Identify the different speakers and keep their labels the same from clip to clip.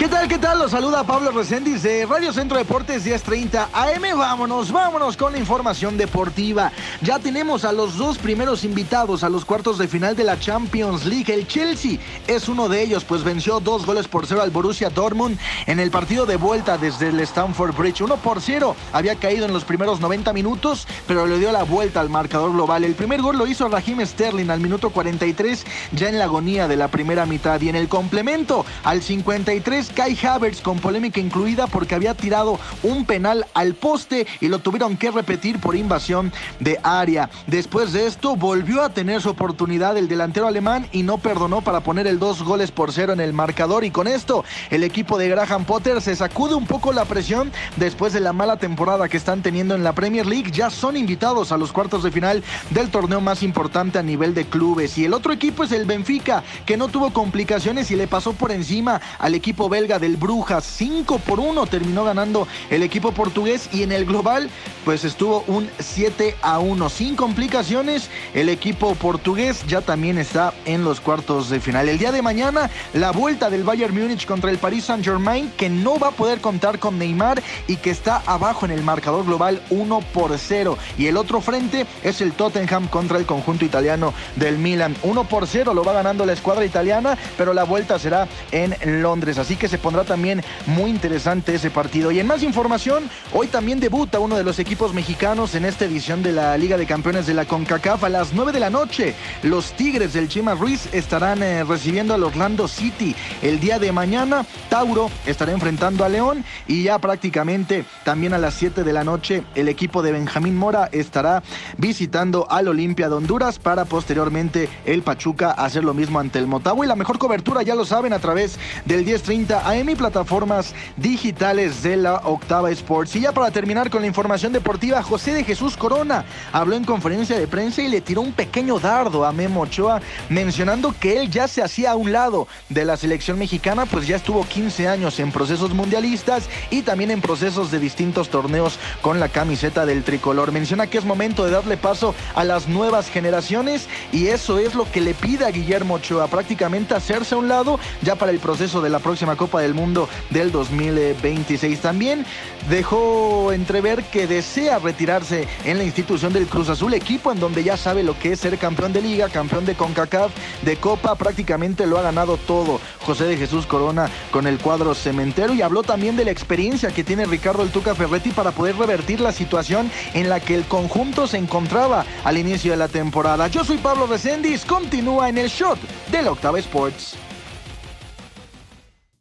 Speaker 1: ¿Qué tal, qué tal? Los saluda Pablo Reséndiz de Radio Centro Deportes 1030 AM. Vámonos, vámonos con la información deportiva. Ya tenemos a los dos primeros invitados a los cuartos de final de la Champions League. El Chelsea es uno de ellos, pues venció dos goles por cero al Borussia Dortmund en el partido de vuelta desde el Stamford Bridge. Uno por cero había caído en los primeros 90 minutos, pero le dio la vuelta al marcador global. El primer gol lo hizo Raheem Sterling al minuto 43, ya en la agonía de la primera mitad. Y en el complemento, al 53, Kai Havertz con polémica incluida porque había tirado un penal al poste y lo tuvieron que repetir por invasión de área. Después de esto volvió a tener su oportunidad el delantero alemán y no perdonó para poner el dos goles por cero en el marcador y con esto el equipo de Graham Potter se sacude un poco la presión después de la mala temporada que están teniendo en la Premier League. Ya son invitados a los cuartos de final del torneo más importante a nivel de clubes y el otro equipo es el Benfica que no tuvo complicaciones y le pasó por encima al equipo belga del Brujas. 5 por 1 terminó ganando el equipo portugués y en el global pues estuvo un 7 a 1. Sin complicaciones, el equipo portugués ya también está en los cuartos de final. El día de mañana, la vuelta del Bayern Múnich contra el Paris Saint Germain que no va a poder contar con Neymar y que está abajo en el marcador global 1 por 0. Y el otro frente es el Tottenham contra el conjunto italiano del Milan. 1 por 0 lo va ganando la escuadra italiana, pero la vuelta será en Londres. Así que se pondrá también muy interesante ese partido. Y en más información, hoy también debuta uno de los equipos mexicanos en esta edición de la Liga de Campeones de la CONCACAF a las 9 de la noche. Los Tigres del Chima Ruiz estarán eh, recibiendo al Orlando City el día de mañana. Tauro estará enfrentando a León y ya prácticamente también a las 7 de la noche el equipo de Benjamín Mora estará visitando al Olimpia de Honduras para posteriormente el Pachuca hacer lo mismo ante el Motagua y la mejor cobertura ya lo saben a través del 1030 AM y plataformas digitales de la Octava Sports. Y ya para terminar con la información deportiva, José de Jesús Corona habló en conferencia de prensa y le tiró un pequeño dardo a Memo Ochoa, mencionando que él ya se hacía a un lado de la selección mexicana, pues ya estuvo 15 años en procesos mundialistas y también en procesos de distintos torneos con la camiseta del tricolor. Menciona que es momento de darle paso a las nuevas generaciones y eso es lo que le pide a Guillermo Ochoa, prácticamente hacerse a un lado ya para el proceso de la próxima Copa del Mundo del 2026. También dejó entrever que desea retirarse en la institución del Cruz Azul, equipo en donde ya sabe lo que es ser campeón de liga, campeón de CONCACAF, de Copa, prácticamente lo ha ganado todo José de Jesús Corona con el cuadro cementero y habló también de la experiencia que tiene Ricardo El Tuca Ferretti para poder revertir la situación en la que el conjunto se encontraba al inicio de la temporada. Yo soy Pablo Reséndiz, continúa en el shot del Octava Sports.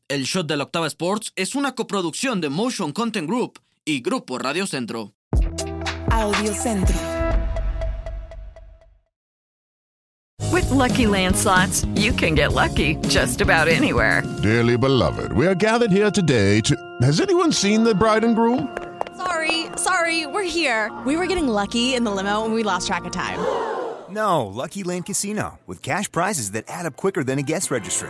Speaker 2: El Shot de la Octava Sports es una coproducción de Motion Content Group y Grupo Radio Centro.
Speaker 3: Audio Centro.
Speaker 4: With Lucky Land slots, you can get lucky just about anywhere.
Speaker 5: Dearly beloved, we are gathered here today to. Has anyone seen the bride and groom?
Speaker 3: Sorry, sorry, we're here. We were getting lucky in the limo and we lost track of time.
Speaker 6: No, Lucky Land Casino, with cash prizes that add up quicker than a guest registry.